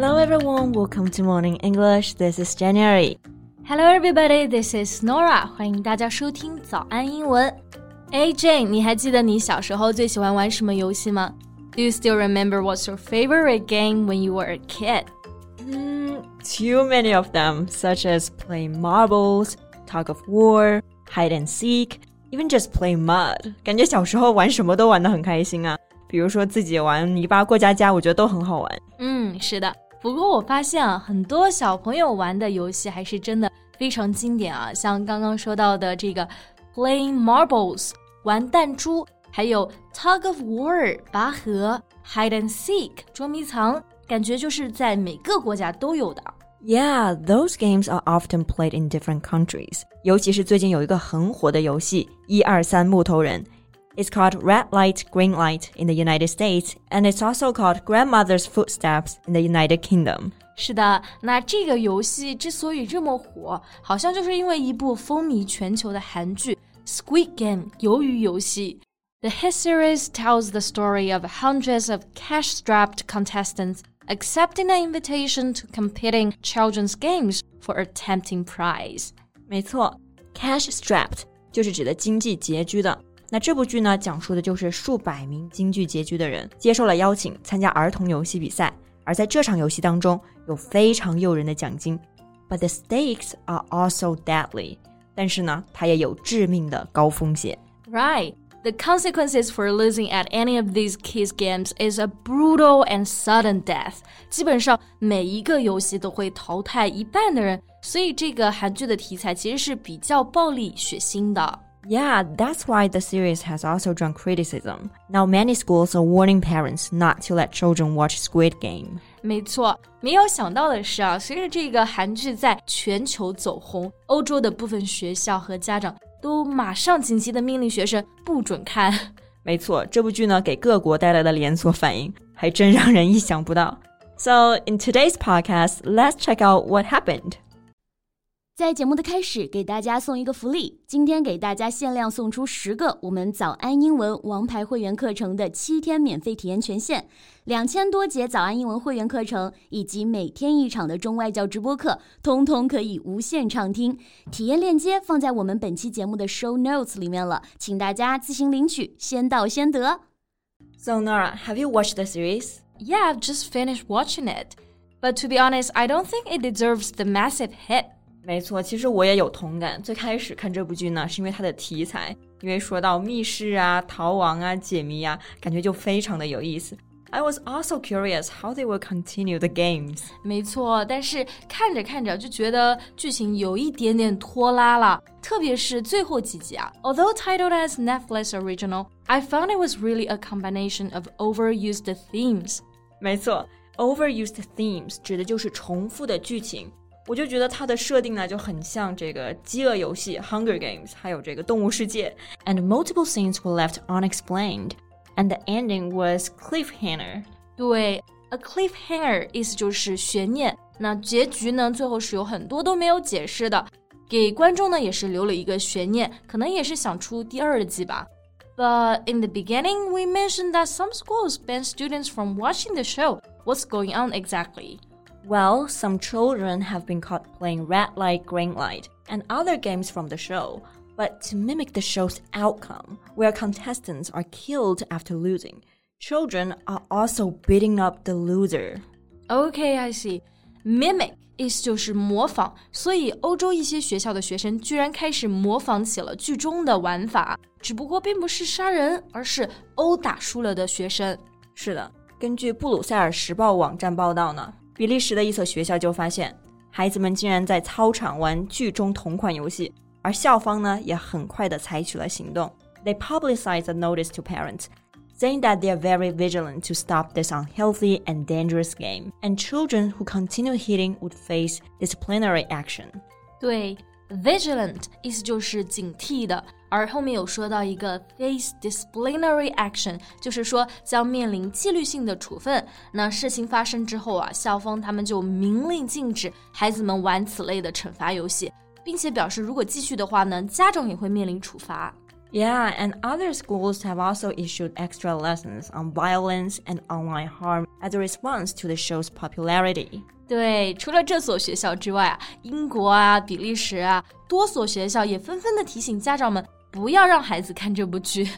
Hello everyone, welcome to Morning English. This is January. Hello everybody, this is Norah. 欢迎大家收听早安英文。哎，Jane，你还记得你小时候最喜欢玩什么游戏吗？Do you still remember what's your favorite game when you were a kid? Mm, too many of them, such as play marbles, tug of war, hide and seek, even just play mud. 感觉小时候玩什么都玩得很开心啊。比如说自己玩泥巴过家家，我觉得都很好玩。嗯，是的。不过我发现啊，很多小朋友玩的游戏还是真的非常经典啊，像刚刚说到的这个 playing marbles 玩弹珠，还有 tug of war 拔河，hide and seek 捉迷藏，感觉就是在每个国家都有的。Yeah, those games are often played in different countries. 尤其是最近有一个很火的游戏，一二三木头人。It's called Red Light, Green Light in the United States, and it's also called Grandmother's Footsteps in the United Kingdom. 是的，那这个游戏之所以这么火，好像就是因为一部风靡全球的韩剧《Squid Game》鱿鱼游戏。The hit series tells the story of hundreds of cash-strapped contestants accepting an invitation to competing children's games for a tempting prize. 没错，cash-strapped 就是指的经济拮据的。 那这部剧呢，讲述的就是数百名京剧拮据的人接受了邀请参加儿童游戏比赛，而在这场游戏当中有非常诱人的奖金，but the stakes are also deadly。但是呢，它也有致命的高风险。Right. The consequences for losing at any of these kids games is a brutal and sudden death. 基本上每一个游戏都会淘汰一半的人，所以这个韩剧的题材其实是比较暴力血腥的。yeah, that's why the series has also drawn criticism. Now, many schools are warning parents not to let children watch Squid Game. 没错，没有想到的是啊，随着这个韩剧在全球走红，欧洲的部分学校和家长都马上紧急的命令学生不准看。没错，这部剧呢给各国带来的连锁反应还真让人意想不到。So in today's podcast, let's check out what happened. 在节目的开始，给大家送一个福利，今天给大家限量送出十个我们早安英文王牌会员课程的七天免费体验权限，两千多节早安英文会员课程以及每天一场的中外教直播课，通通可以无限畅听。体验链接放在我们本期节目的 show notes 里面了，请大家自行领取，先到先得。So Norah, have you watched the series? Yeah, I've just finished watching it, but to be honest, I don't think it deserves the massive hit. 没错，其实我也有同感。最开始看这部剧呢，是因为它的题材，因为说到密室啊、逃亡啊、解谜啊，感觉就非常的有意思。I was also curious how they will continue the games。没错，但是看着看着就觉得剧情有一点点拖拉了，特别是最后几集啊。Although titled as Netflix original, I found it was really a combination of overused themes。没错，overused themes 指的就是重复的剧情。我就觉得它的设定呢就很像这个饥饿游戏 Hunger Games，还有这个动物世界。And multiple scenes were left unexplained, and the ending was cliffhanger。对，a cliffhanger 意思就是悬念。那结局呢，最后是有很多都没有解释的，给观众呢也是留了一个悬念，可能也是想出第二季吧。But in the beginning, we mentioned that some schools ban students from watching the show. What's going on exactly? Well, some children have been caught playing red light, green light, and other games from the show, but to mimic the show's outcome, where contestants are killed after losing, children are also beating up the loser. Okay, I see. Mimic 意思就是模仿，所以欧洲一些学校的学生居然开始模仿起了剧中的玩法，只不过并不是杀人，而是殴打输了的学生。是的，根据布鲁塞尔时报网站报道呢。 比利时的一所学校就发现，孩子们竟然在操场玩剧中同款游戏，而校方呢也很快的采取了行动。They publicized a notice to parents, saying that they are very vigilant to stop this unhealthy and dangerous game, and children who continue hitting would face disciplinary action. 对 ，vigilant 意思就是警惕的。而后面有说到一个 face disciplinary action，就是说将面临纪律性的处分。那事情发生之后啊，校方他们就明令禁止孩子们玩此类的惩罚游戏，并且表示如果继续的话呢，家长也会面临处罚。 Yeah, and other schools have also issued extra lessons on violence and online harm as a response to the show's popularity. 对，除了这所学校之外啊，英国啊、比利时啊，多所学校也纷纷的提醒家长们不要让孩子看这部剧。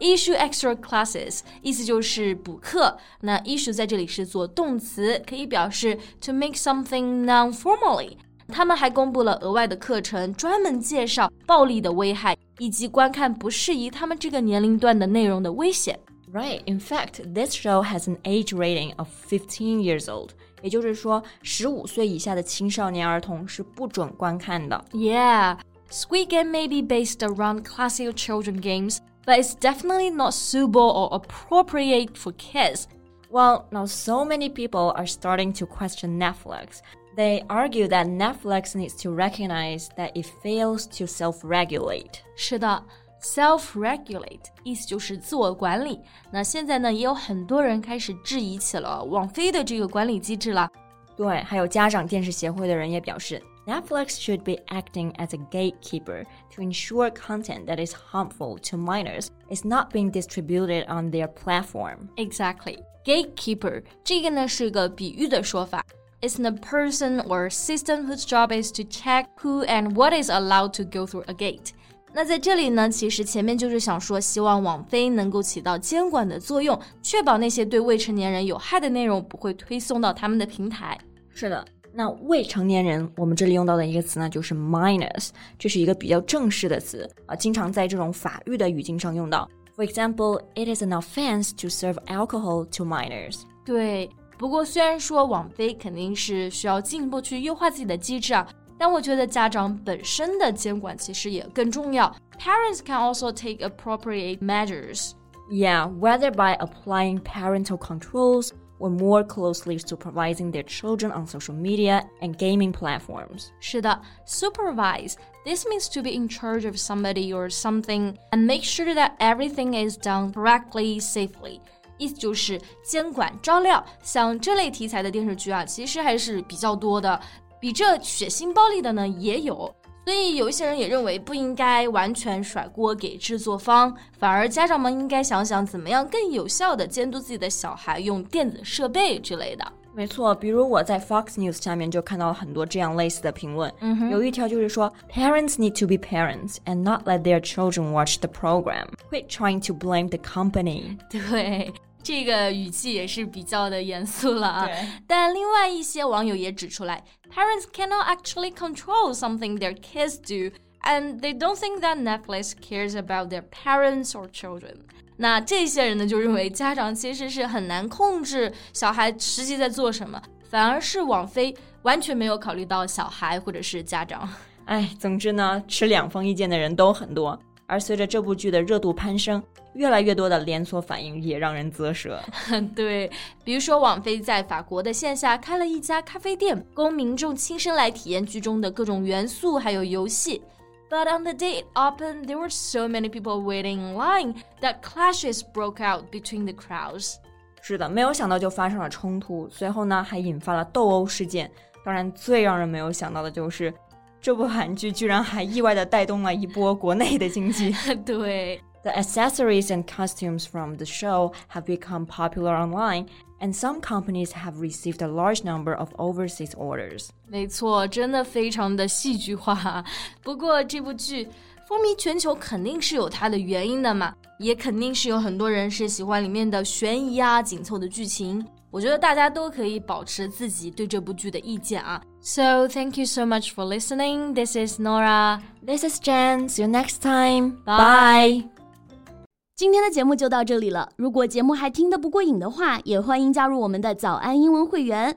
Issue extra classes 意思就是补课。那 issue 在这里是做动词，可以表示 to make something non-formally。他们还公布了额外的课程，专门介绍暴力的危害以及观看不适宜他们这个年龄段的内容的危险。Right. In fact, this show has an age rating of 15 years old. 也就是说，十五岁以下的青少年儿童是不准观看的。Yeah. Squid Game may be based around classic children games, but it's definitely not suitable or appropriate for kids. Well, now so many people are starting to question Netflix. They argue that Netflix needs to recognize that it fails to self-regulate. 是的 ，self-regulate 意思就是自我管理。那现在呢，也有很多人开始质疑起了网飞的这个管理机制了。对，还有家长电视协会的人也表示。Netflix should be acting as a gatekeeper to ensure content that is harmful to minors is not being distributed on their platform. Exactly. Gatekeeper 这个呢是个比喻的说法。It's a person or system whose job is to check who and what is allowed to go through a gate. 那在这里呢，其实前面就是想说，希望网飞能够起到监管的作用，确保那些对未成年人有害的内容不会推送到他们的平台。是的，那未成年人，我们这里用到的一个词呢，就是 minors，这是一个比较正式的词啊，经常在这种法律的语境上用到。For example, it is an offense to serve alcohol to minors。对，不过虽然说网飞肯定是需要进一步去优化自己的机制啊，但我觉得家长本身的监管其实也更重要。Parents can also take appropriate measures. Yeah, whether by applying parental controls or more closely supervising their children on social media and gaming platforms. 是的，supervise. This means to be in charge of somebody or something and make sure that everything is done correctly, safely. 意思就是监管照料，像这类题材的电视剧啊，其实还是比较多的， 比这血腥暴力的呢也有。所以有一些人也认为不应该完全甩锅给制作方，反而家长们应该想想怎么样更有效的监督自己的小孩用电子设备之类的。没错，比如我在 Fox News 下面就看到了很多这样类似的评论。嗯哼、有一条就是说，Parents need to be parents and not let their children watch the program. Quit trying to blame the company. 对。这个语气也是比较的严肃了啊。但另外一些网友也指出来，parents cannot actually control something their kids do。And they don't think that Netflix cares about their parents or children。那这些人呢，就认为家长其实是很难控制小孩实际在做什么，反而是网飞完全没有考虑到小孩或者是家长。哎，总之呢，持两方意见的人都很多。而随着这部剧的热度攀升，越来越多的连锁反应也让人啧舌。对，比如说网飞在法国的线下开了一家咖啡店，供民众亲身来体验剧中的各种元素还有游戏。But on the day it opened, there were so many people waiting in line that clashes broke out between the crowds. 是的，没有想到就发生了冲突，随后呢还引发了斗殴事件。当然，最让人没有想到的就是这部韩剧居然还意外的带动了一波国内的经济。对。The accessories and costumes from the show have become popular online, and some companies have received a large number of overseas orders. 没错，真的非常的戏剧化。不过这部剧风靡全球肯定是有它的原因的嘛，也肯定是有很多人是喜欢里面的悬疑啊、紧凑的剧情。我觉得大家都可以保持自己对这部剧的意见啊。So thank you so much for listening. This is Nora. This is Jen. See you next time. Bye. 今天的节目就到这里了。如果节目还听得不过瘾的话，也欢迎加入我们的早安英文会员。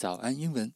早安英文。